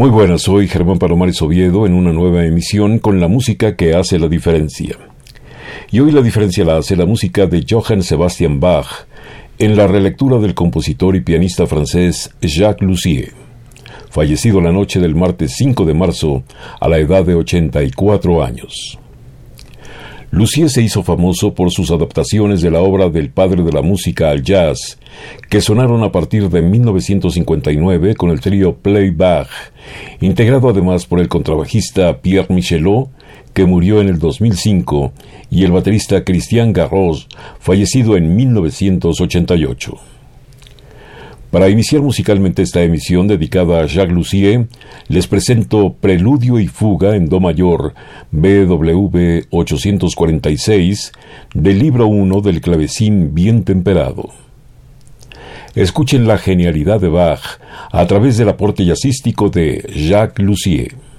Muy buenas, soy Germán Palomares Oviedo en una nueva emisión con la música que hace la diferencia. Y hoy la diferencia la hace la música de Johann Sebastian Bach en la relectura del compositor y pianista francés Jacques Lussier, fallecido la noche del martes 5 de marzo a la edad de 84 años. Lucier se hizo famoso por sus adaptaciones de la obra del padre de la música al jazz, que sonaron a partir de 1959 con el trío Playback, integrado además por el contrabajista Pierre Michelot, que murió en el 2005, y el baterista Christian Garros, fallecido en 1988. Para iniciar musicalmente esta emisión dedicada a Jacques Lussier, les presento Preludio y Fuga en Do mayor, BW 846, del libro 1 del clavecín bien temperado. Escuchen la genialidad de Bach a través del aporte jazzístico de Jacques Lussier.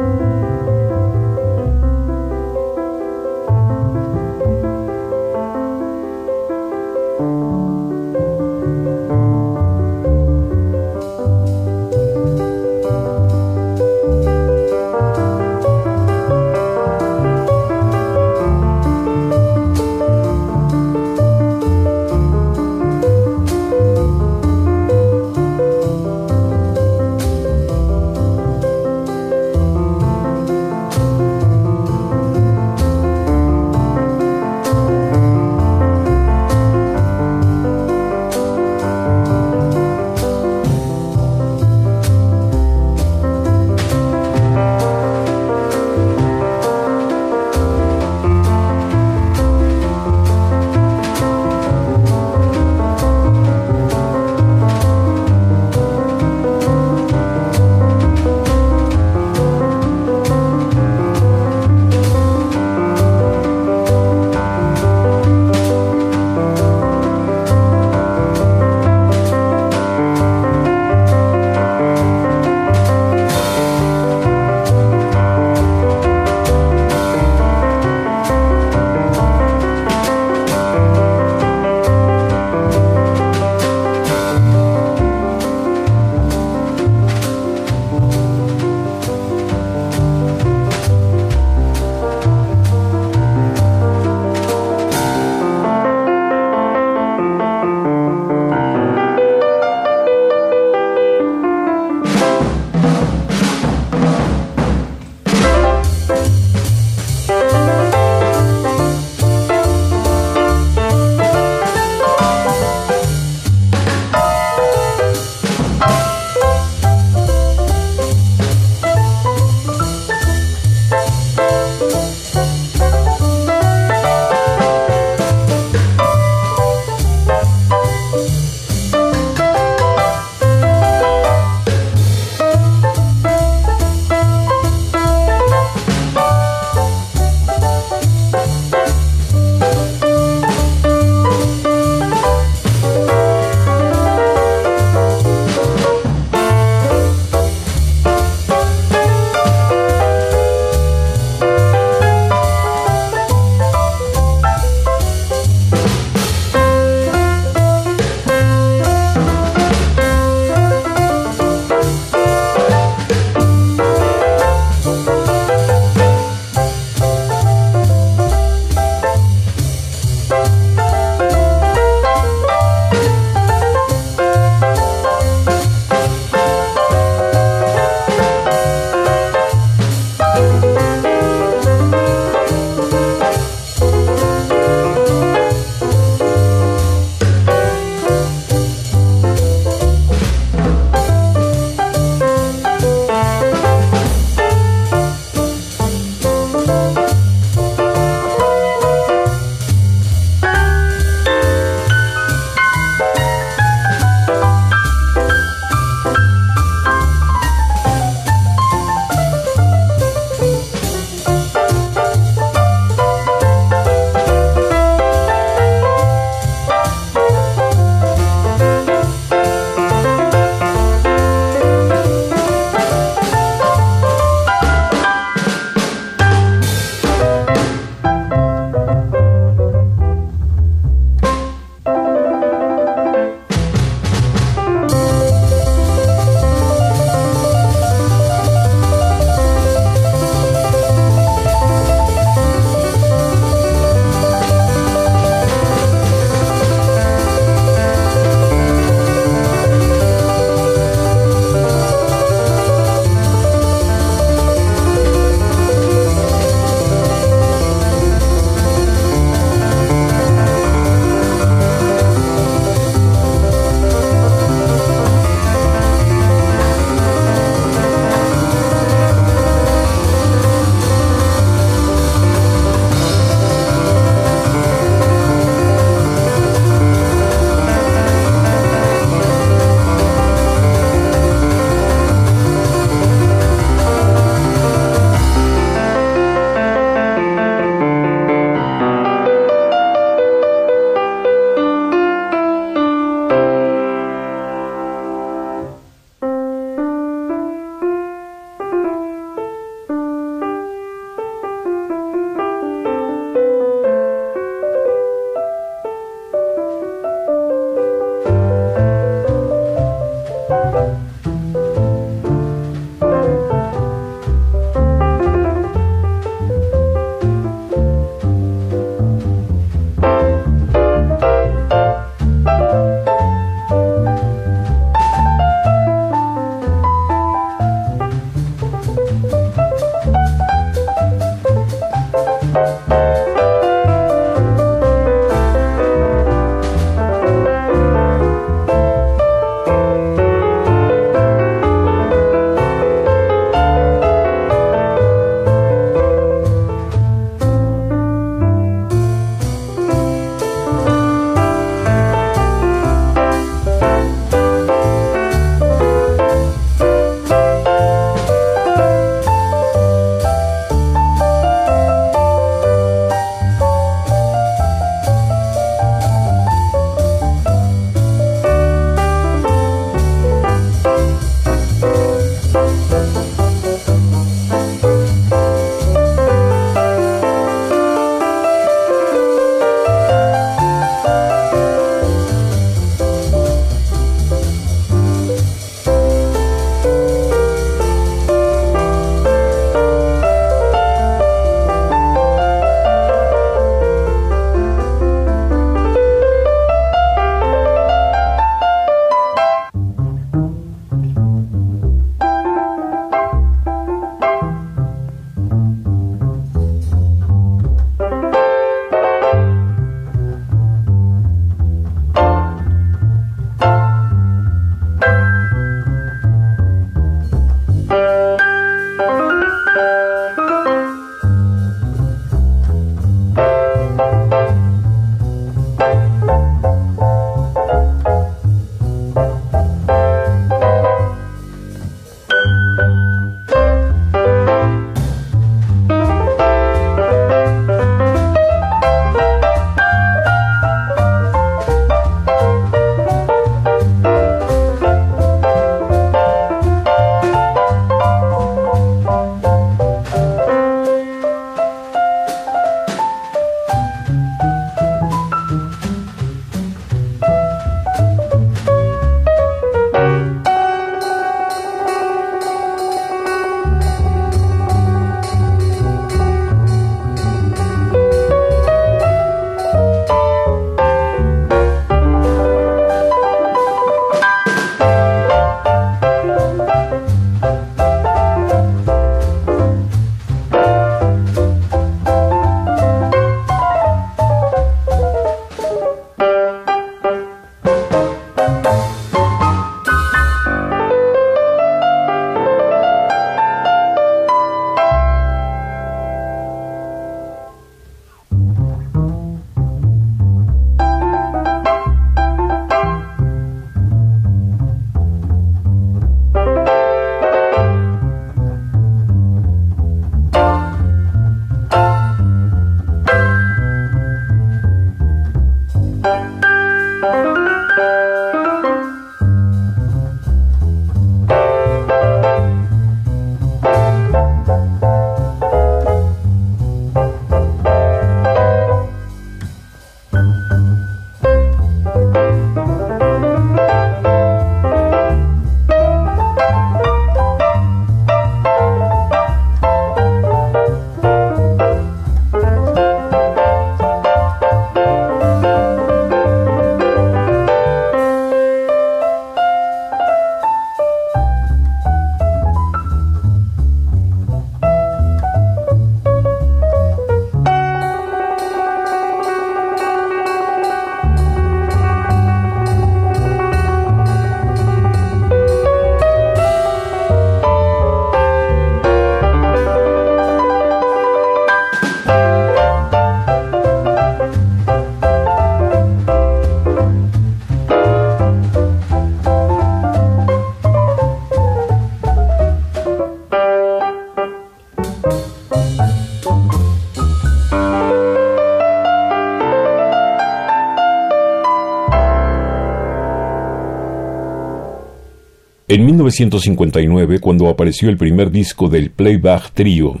1959, cuando apareció el primer disco del Playback Trio,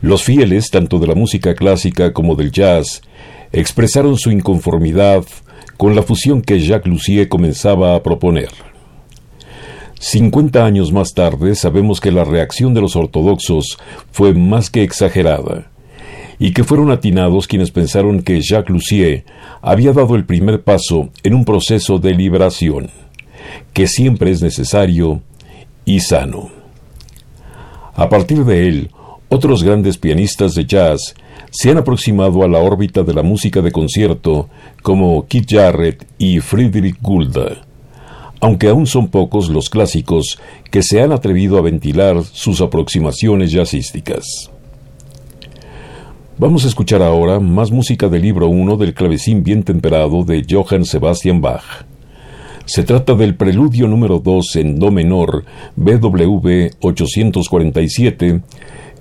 los fieles, tanto de la música clásica como del jazz, expresaron su inconformidad con la fusión que Jacques Lussier comenzaba a proponer. Cincuenta años más tarde sabemos que la reacción de los ortodoxos fue más que exagerada, y que fueron atinados quienes pensaron que Jacques Lussier había dado el primer paso en un proceso de liberación, que siempre es necesario y sano. A partir de él, otros grandes pianistas de jazz se han aproximado a la órbita de la música de concierto como Keith Jarrett y Friedrich Gulda aunque aún son pocos los clásicos que se han atrevido a ventilar sus aproximaciones jazzísticas. Vamos a escuchar ahora más música del libro 1 del clavecín bien temperado de Johann Sebastian Bach. Se trata del preludio número 2 en Do menor BWV 847,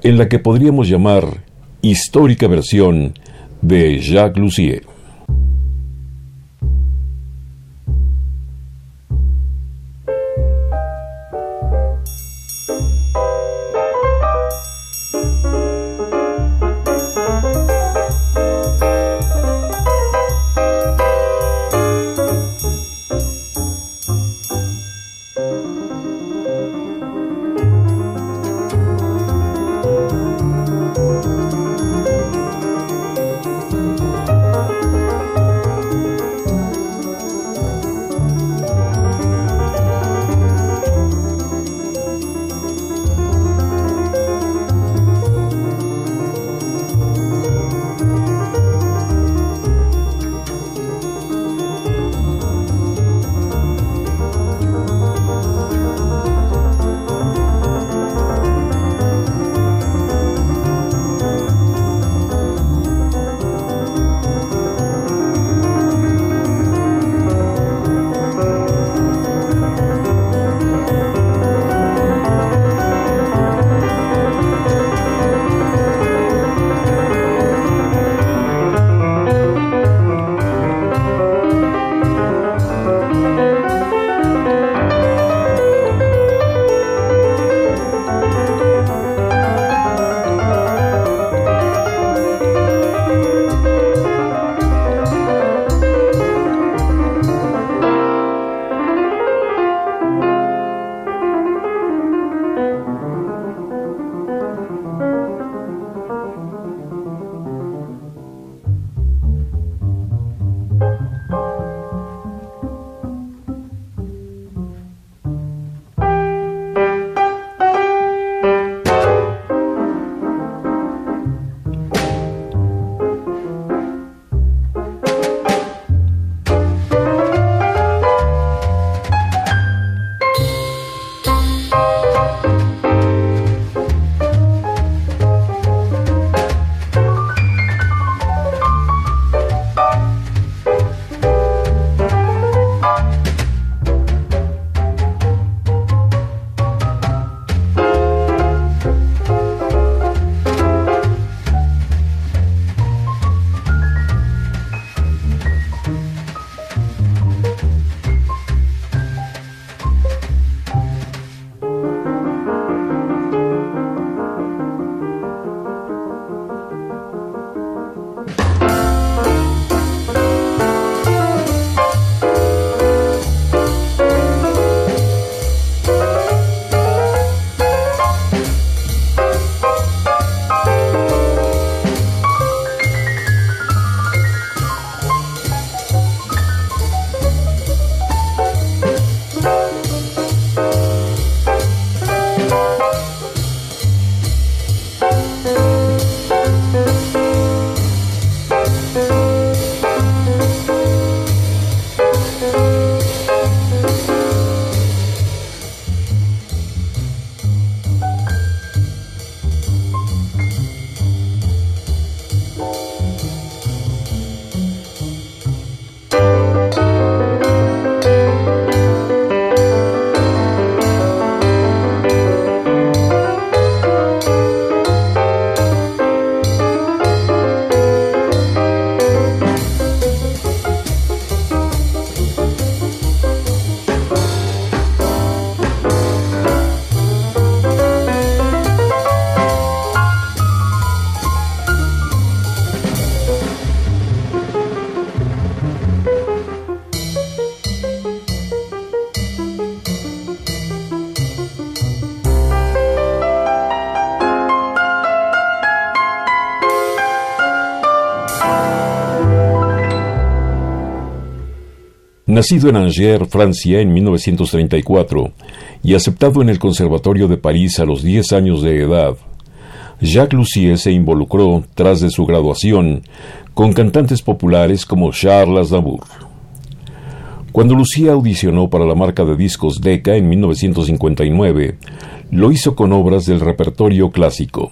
en la que podríamos llamar histórica versión de Jacques Lussier. Nacido en Angers, Francia, en 1934, y aceptado en el Conservatorio de París a los 10 años de edad, Jacques Lussier se involucró, tras de su graduación, con cantantes populares como Charles Aznavour. Cuando Lucía audicionó para la marca de discos Decca en 1959, lo hizo con obras del repertorio clásico.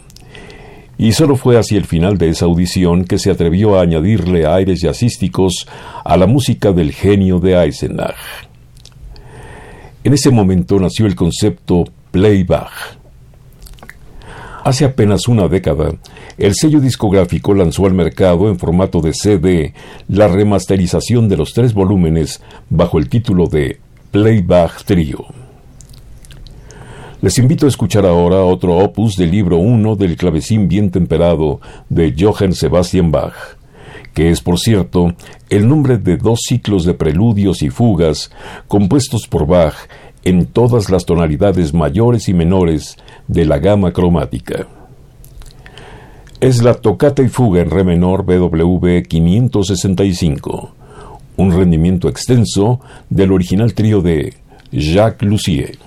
Y solo fue hacia el final de esa audición que se atrevió a añadirle aires jazzísticos a la música del genio de Eisenach. En ese momento nació el concepto playback Hace apenas una década, el sello discográfico lanzó al mercado en formato de CD la remasterización de los tres volúmenes bajo el título de Playback Trio. Les invito a escuchar ahora otro opus del libro 1 del clavecín bien temperado de Johann Sebastian Bach, que es, por cierto, el nombre de dos ciclos de preludios y fugas compuestos por Bach en todas las tonalidades mayores y menores de la gama cromática. Es la tocata y fuga en re menor BW 565, un rendimiento extenso del original trío de Jacques Lussier.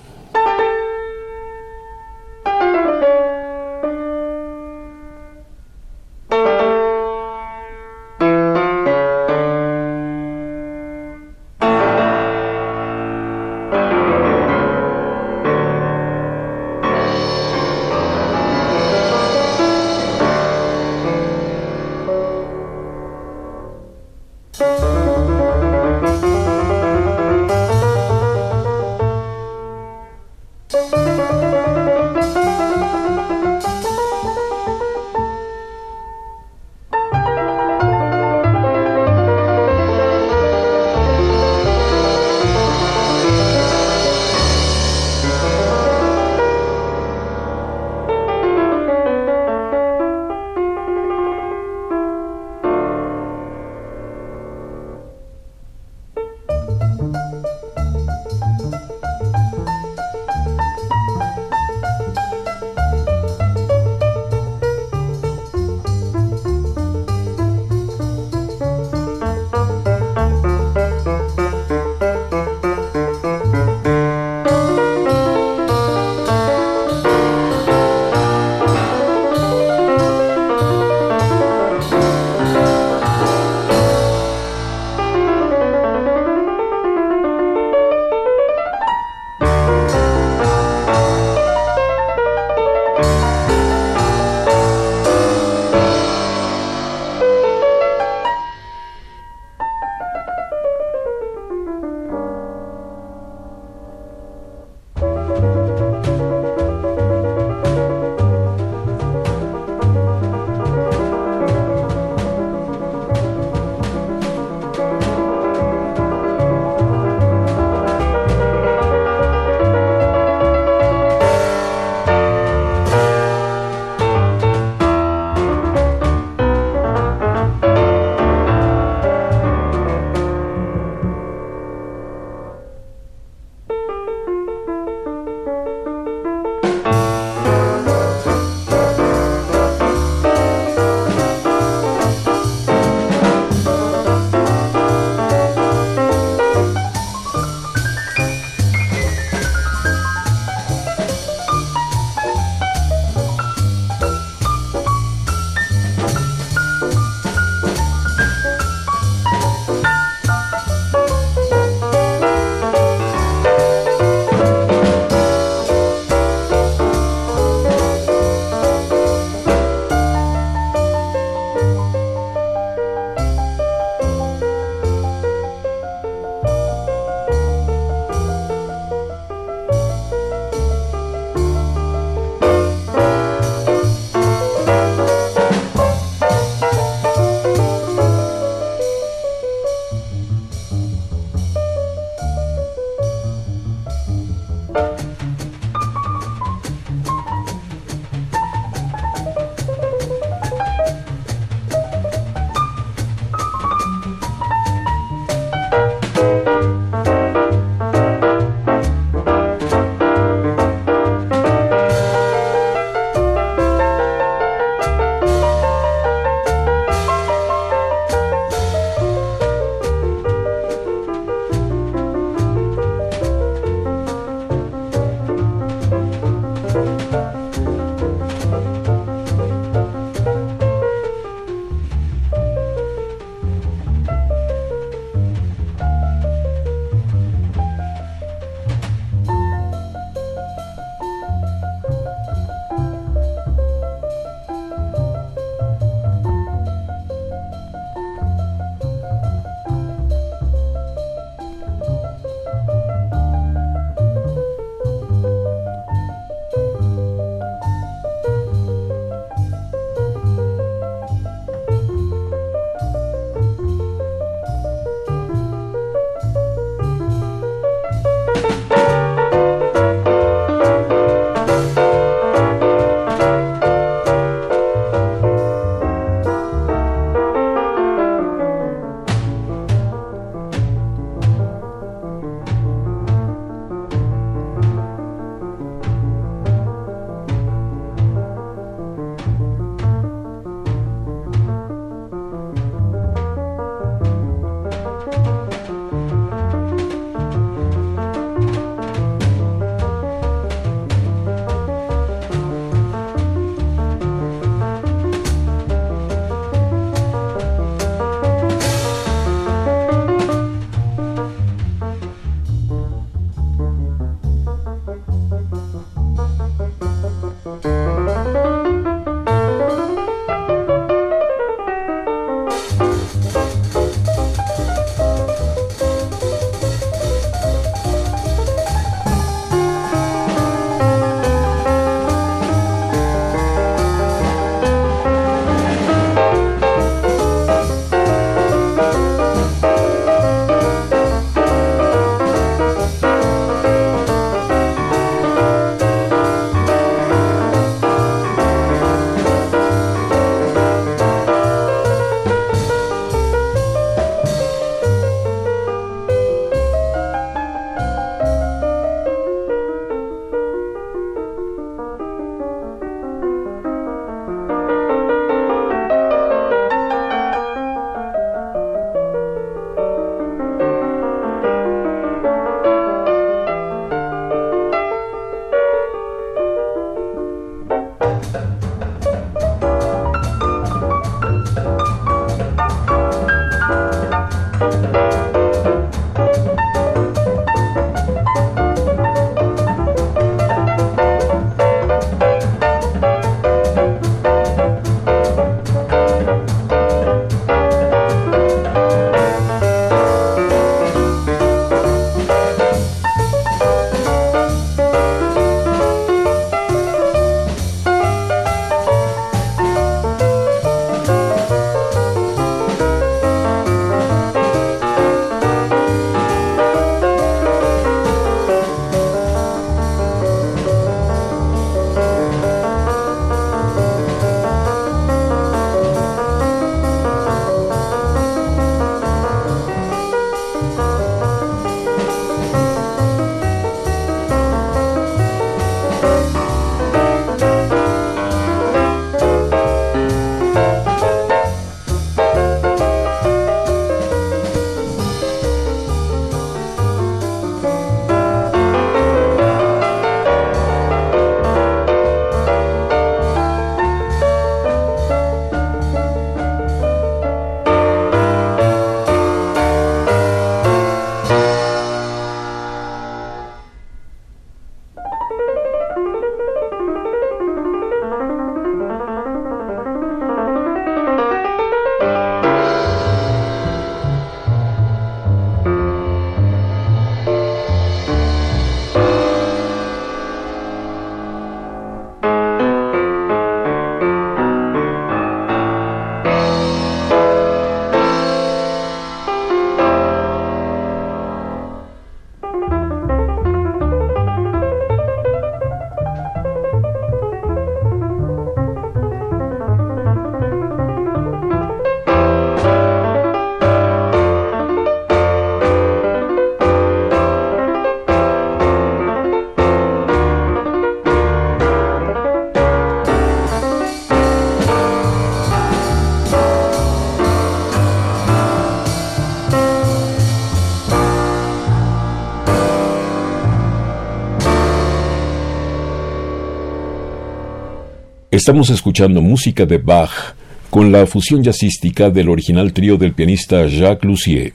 Estamos escuchando música de Bach con la fusión jazzística del original trío del pianista Jacques Lussier,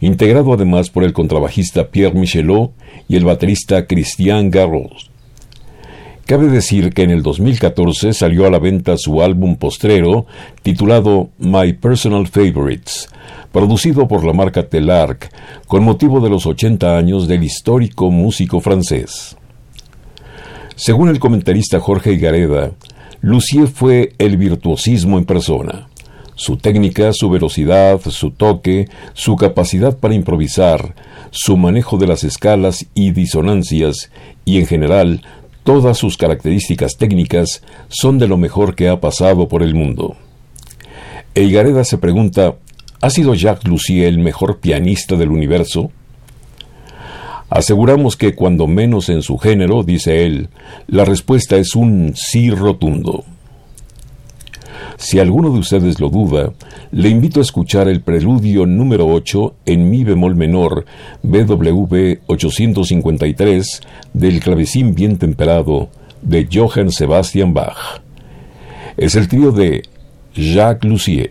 integrado además por el contrabajista Pierre Michelot y el baterista Christian Garros. Cabe decir que en el 2014 salió a la venta su álbum postrero titulado My Personal Favorites, producido por la marca Telarc con motivo de los 80 años del histórico músico francés. Según el comentarista Jorge Gareda, Lucier fue el virtuosismo en persona. Su técnica, su velocidad, su toque, su capacidad para improvisar, su manejo de las escalas y disonancias, y en general todas sus características técnicas son de lo mejor que ha pasado por el mundo. Eigareda se pregunta, ¿ha sido Jacques Lussier el mejor pianista del universo? Aseguramos que cuando menos en su género, dice él, la respuesta es un sí rotundo. Si alguno de ustedes lo duda, le invito a escuchar el preludio número 8 en mi bemol menor BW 853 del clavecín bien temperado de Johann Sebastian Bach. Es el trío de Jacques Lussier.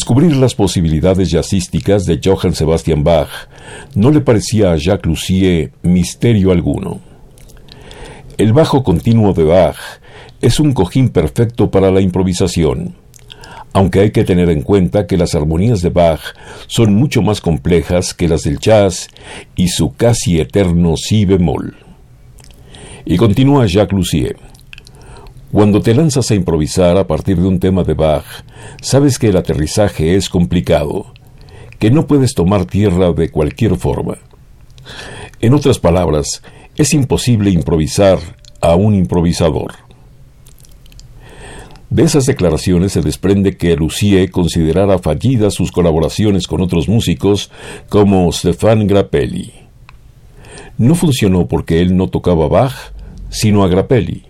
Descubrir las posibilidades jazzísticas de Johann Sebastian Bach no le parecía a Jacques Lussier misterio alguno. El bajo continuo de Bach es un cojín perfecto para la improvisación, aunque hay que tener en cuenta que las armonías de Bach son mucho más complejas que las del jazz y su casi eterno si bemol. Y continúa Jacques Lussier. Cuando te lanzas a improvisar a partir de un tema de Bach, sabes que el aterrizaje es complicado, que no puedes tomar tierra de cualquier forma. En otras palabras, es imposible improvisar a un improvisador. De esas declaraciones se desprende que Lucie considerara fallidas sus colaboraciones con otros músicos como Stefan Grappelli. No funcionó porque él no tocaba Bach, sino a Grappelli.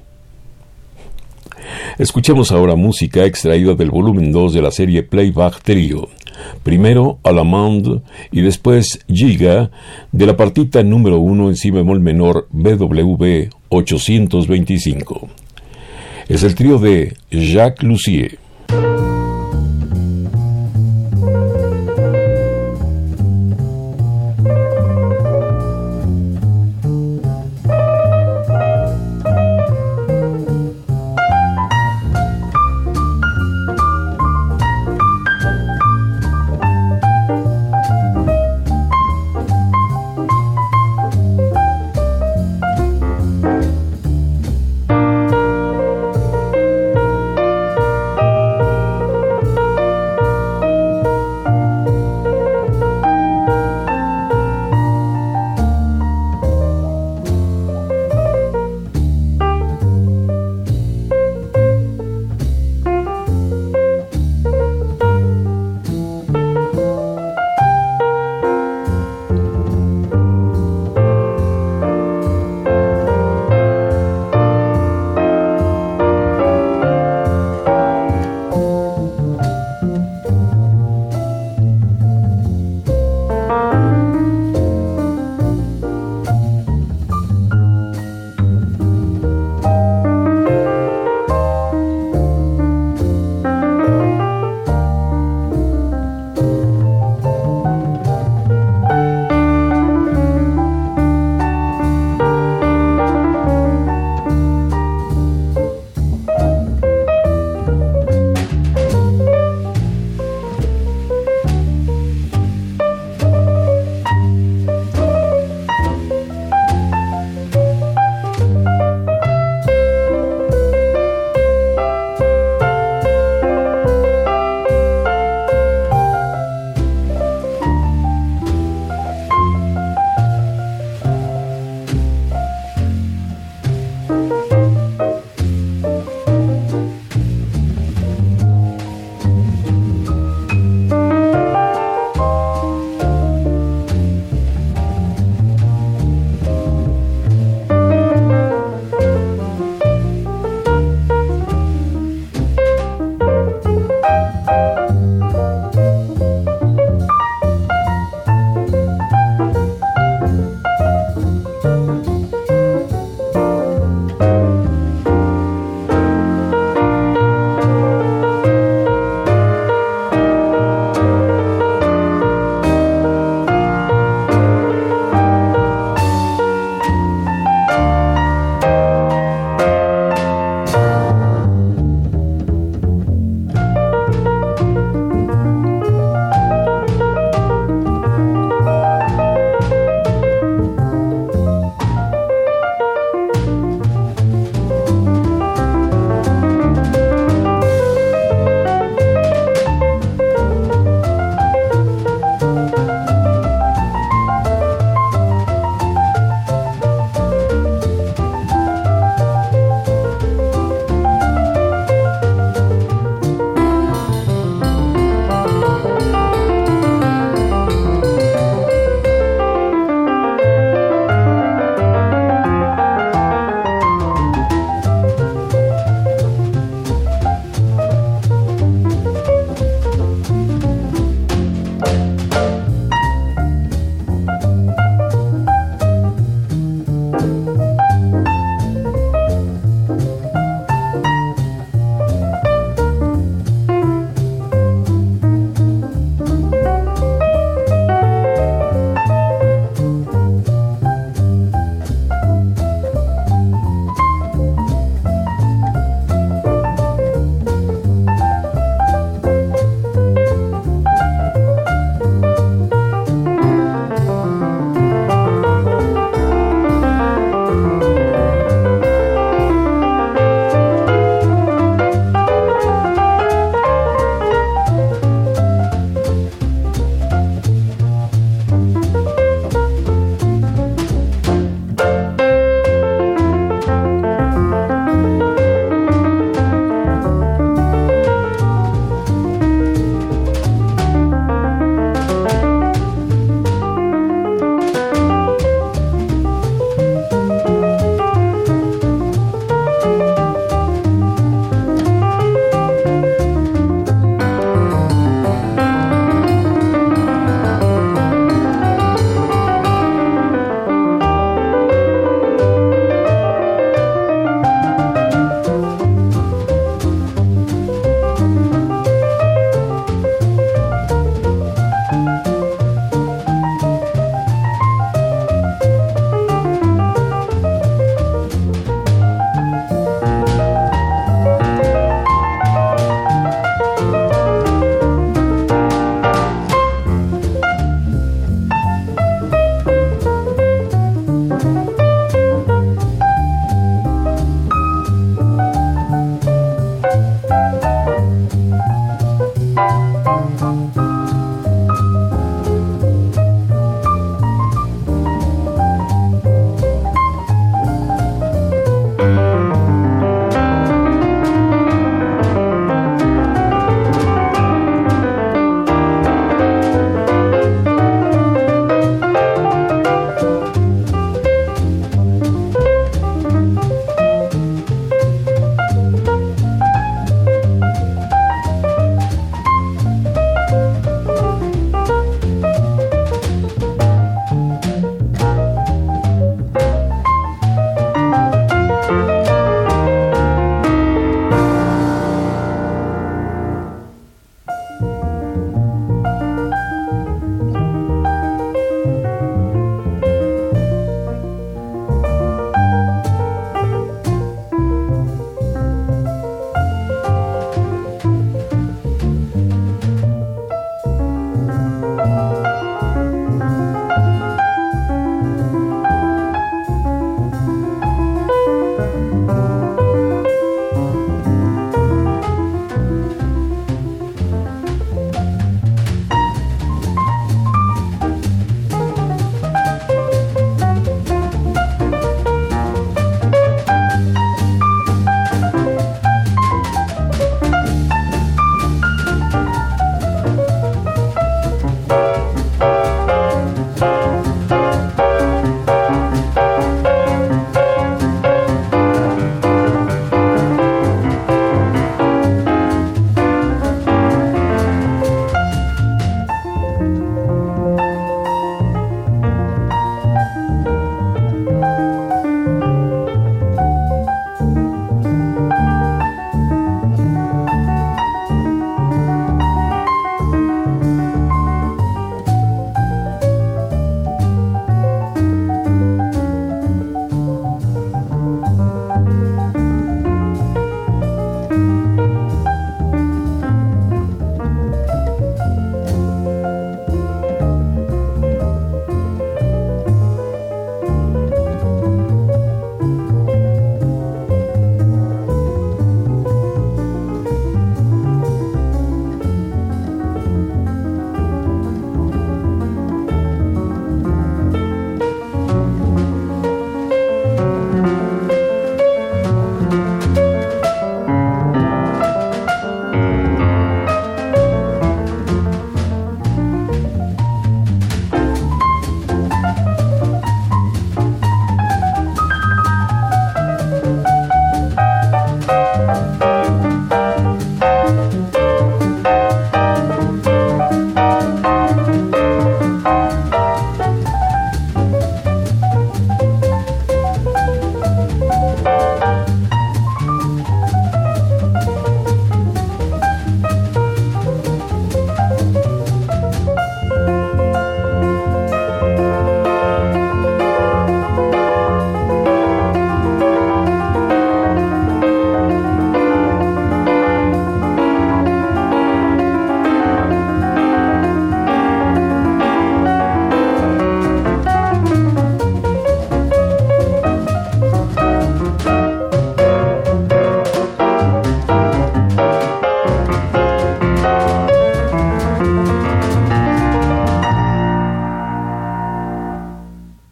Escuchemos ahora música extraída del volumen 2 de la serie Playback Trio. Primero Alamande y después Giga de la partita número 1 en si bemol menor BWV 825. Es el trío de Jacques Lussier.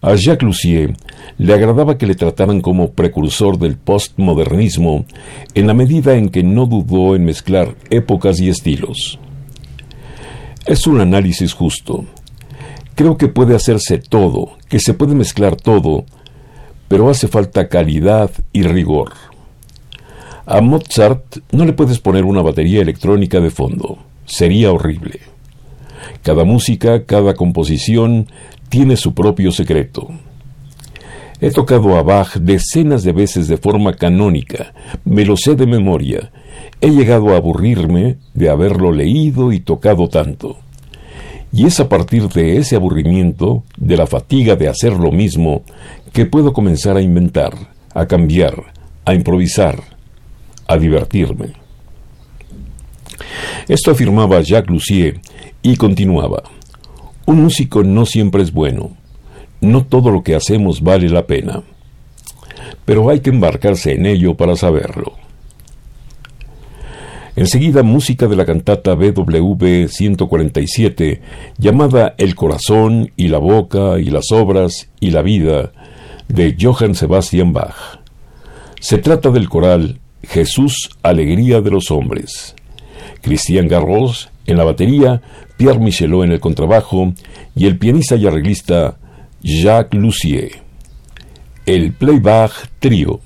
A Jacques Lussier le agradaba que le trataran como precursor del postmodernismo en la medida en que no dudó en mezclar épocas y estilos. Es un análisis justo. Creo que puede hacerse todo, que se puede mezclar todo, pero hace falta calidad y rigor. A Mozart no le puedes poner una batería electrónica de fondo, sería horrible. Cada música, cada composición tiene su propio secreto. He tocado a Bach decenas de veces de forma canónica, me lo sé de memoria. He llegado a aburrirme de haberlo leído y tocado tanto. Y es a partir de ese aburrimiento, de la fatiga de hacer lo mismo, que puedo comenzar a inventar, a cambiar, a improvisar, a divertirme. Esto afirmaba Jacques Lussier y continuaba. Un músico no siempre es bueno. No todo lo que hacemos vale la pena. Pero hay que embarcarse en ello para saberlo. Enseguida música de la cantata BWV 147 llamada El corazón y la boca y las obras y la vida de Johann Sebastian Bach. Se trata del coral Jesús, alegría de los hombres. Cristian Garros en la batería, Pierre Michelot en el contrabajo y el pianista y arreglista Jacques Lussier. El Playback Trio.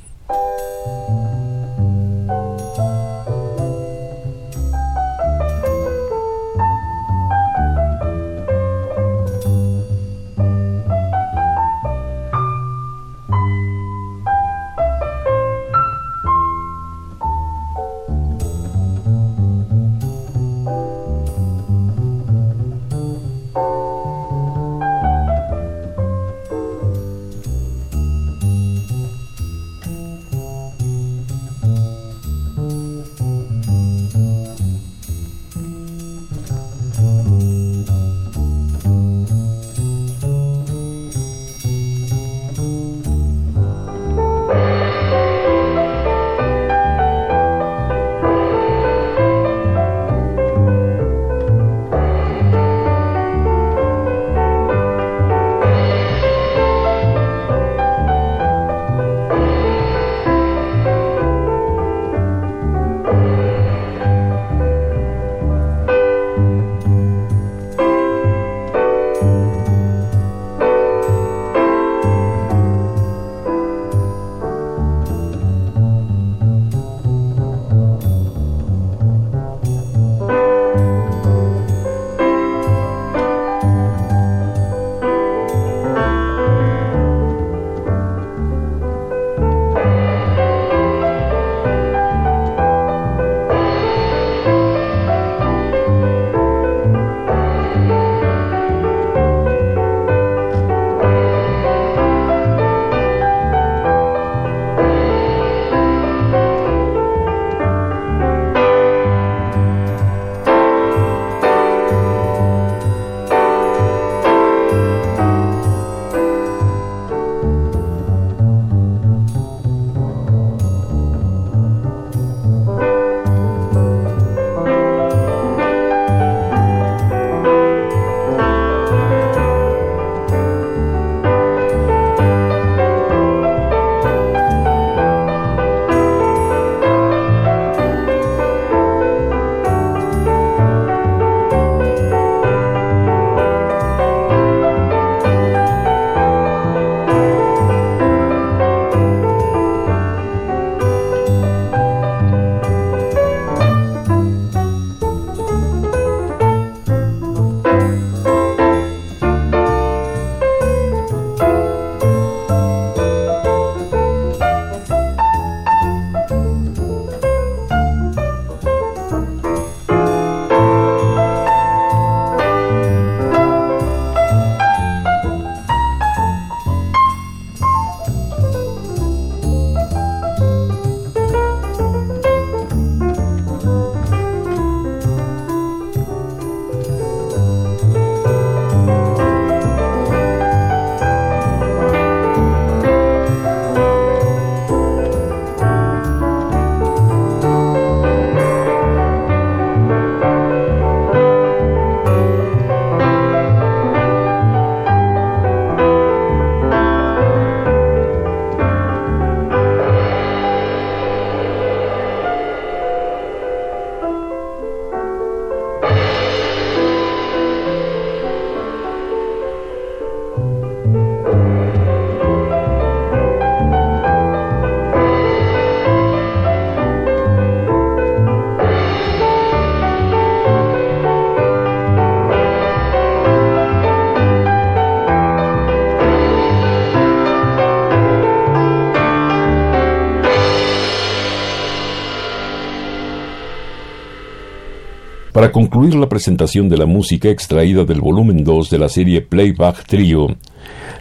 Para concluir la presentación de la música extraída del volumen 2 de la serie Playback Trio,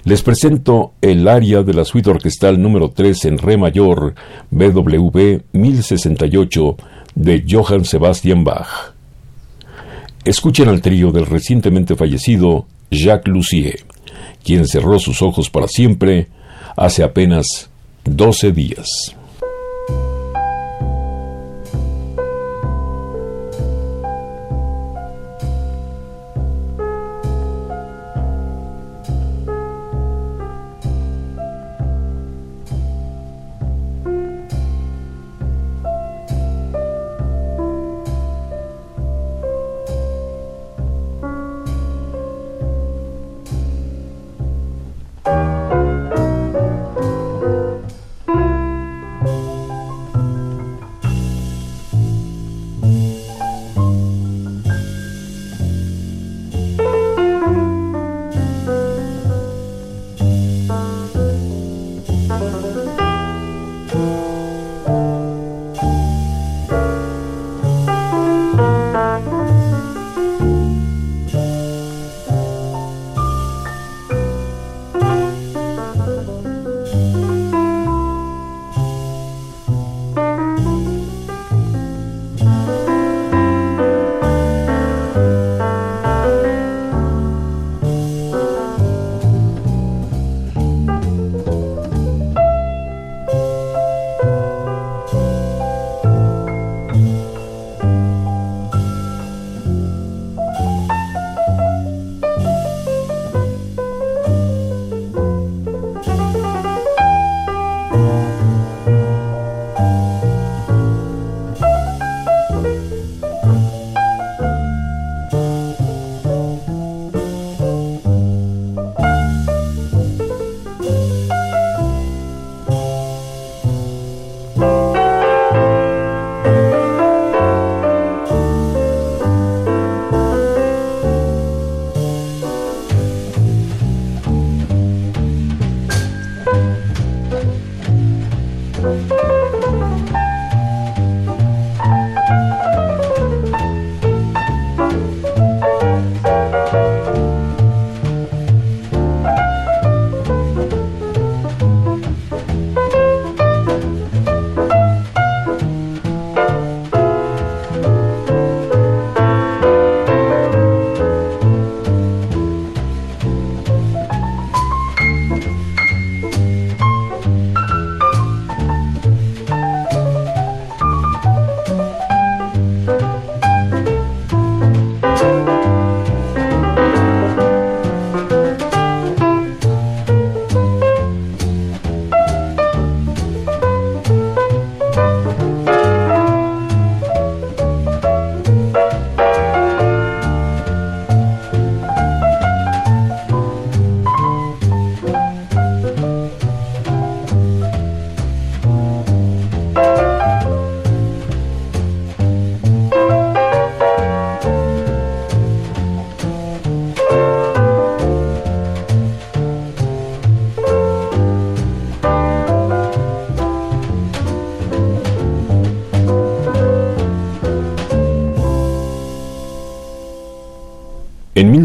les presento el aria de la suite orquestal número 3 en Re mayor, BWV 1068, de Johann Sebastian Bach. Escuchen al trío del recientemente fallecido Jacques Lussier, quien cerró sus ojos para siempre hace apenas 12 días.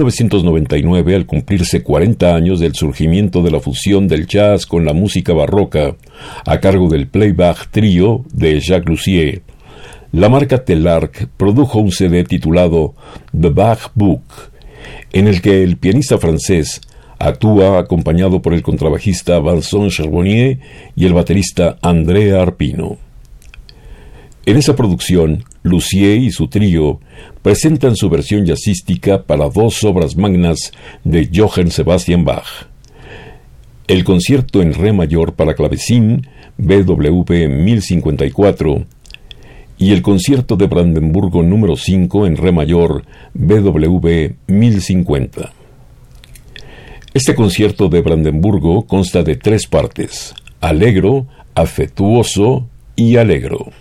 1999, al cumplirse 40 años del surgimiento de la fusión del jazz con la música barroca, a cargo del Playback Trio de Jacques Lussier, la marca Telarc produjo un CD titulado The Bach Book, en el que el pianista francés actúa acompañado por el contrabajista Vincent Charbonnier y el baterista Andrea Arpino. En esa producción, Lucier y su trío presentan su versión jazzística para dos obras magnas de Johann Sebastian Bach. El concierto en re mayor para clavecín, BWV 1054, y el concierto de Brandenburgo número 5 en re mayor, BWV 1050. Este concierto de Brandenburgo consta de tres partes, alegro, afectuoso y alegro.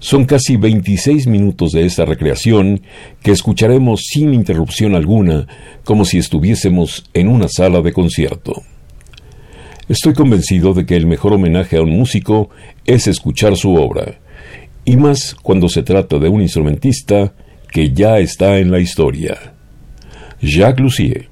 Son casi 26 minutos de esta recreación que escucharemos sin interrupción alguna, como si estuviésemos en una sala de concierto. Estoy convencido de que el mejor homenaje a un músico es escuchar su obra, y más cuando se trata de un instrumentista que ya está en la historia. Jacques Lussier.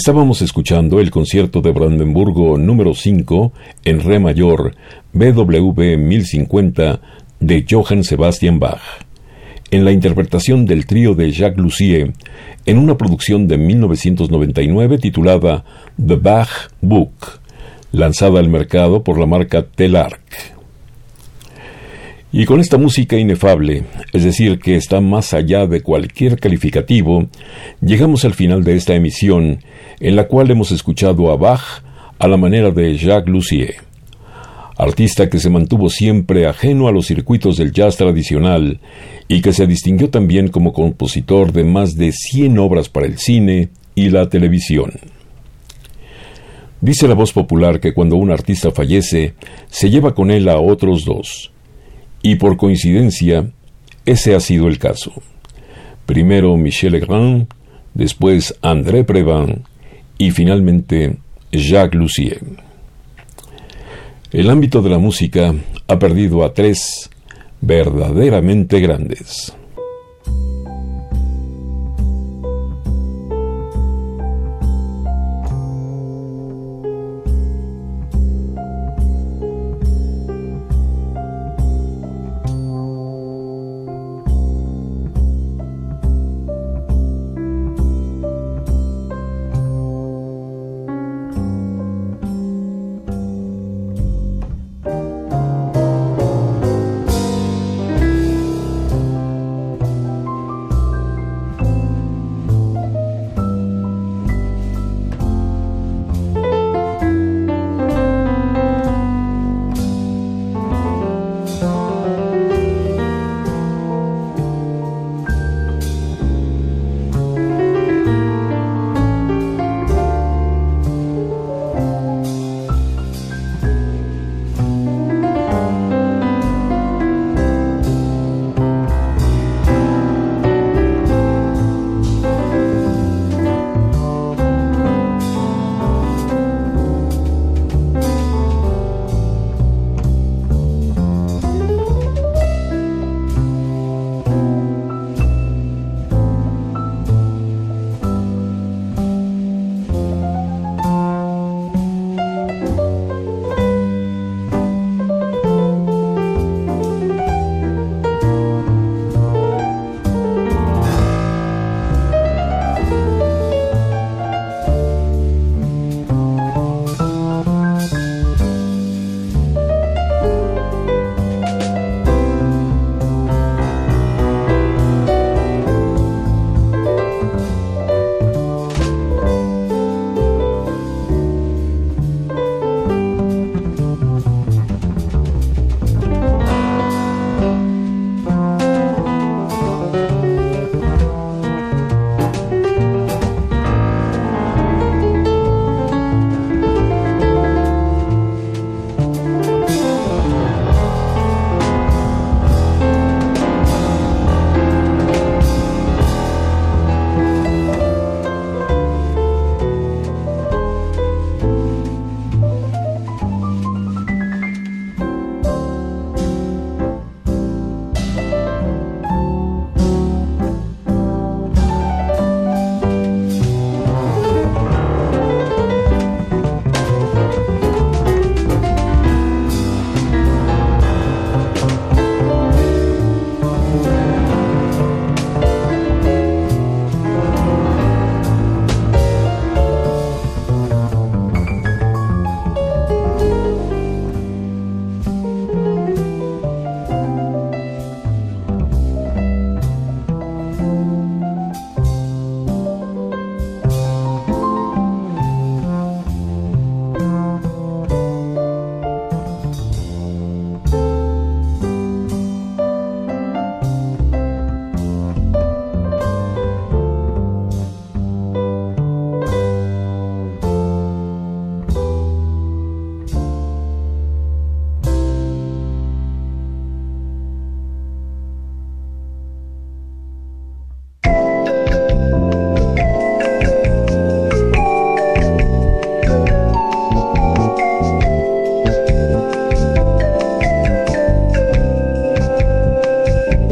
Estábamos escuchando el concierto de Brandenburgo número 5 en Re mayor, BWV 1050 de Johann Sebastian Bach, en la interpretación del trío de Jacques Lussier, en una producción de 1999 titulada The Bach Book, lanzada al mercado por la marca Telarc. Y con esta música inefable, es decir, que está más allá de cualquier calificativo, llegamos al final de esta emisión, en la cual hemos escuchado a Bach a la manera de Jacques Lussier, artista que se mantuvo siempre ajeno a los circuitos del jazz tradicional y que se distinguió también como compositor de más de 100 obras para el cine y la televisión. Dice la voz popular que cuando un artista fallece, se lleva con él a otros dos y por coincidencia, ese ha sido el caso. Primero Michel Legrand, después André Previn y finalmente Jacques Lussier. El ámbito de la música ha perdido a tres verdaderamente grandes.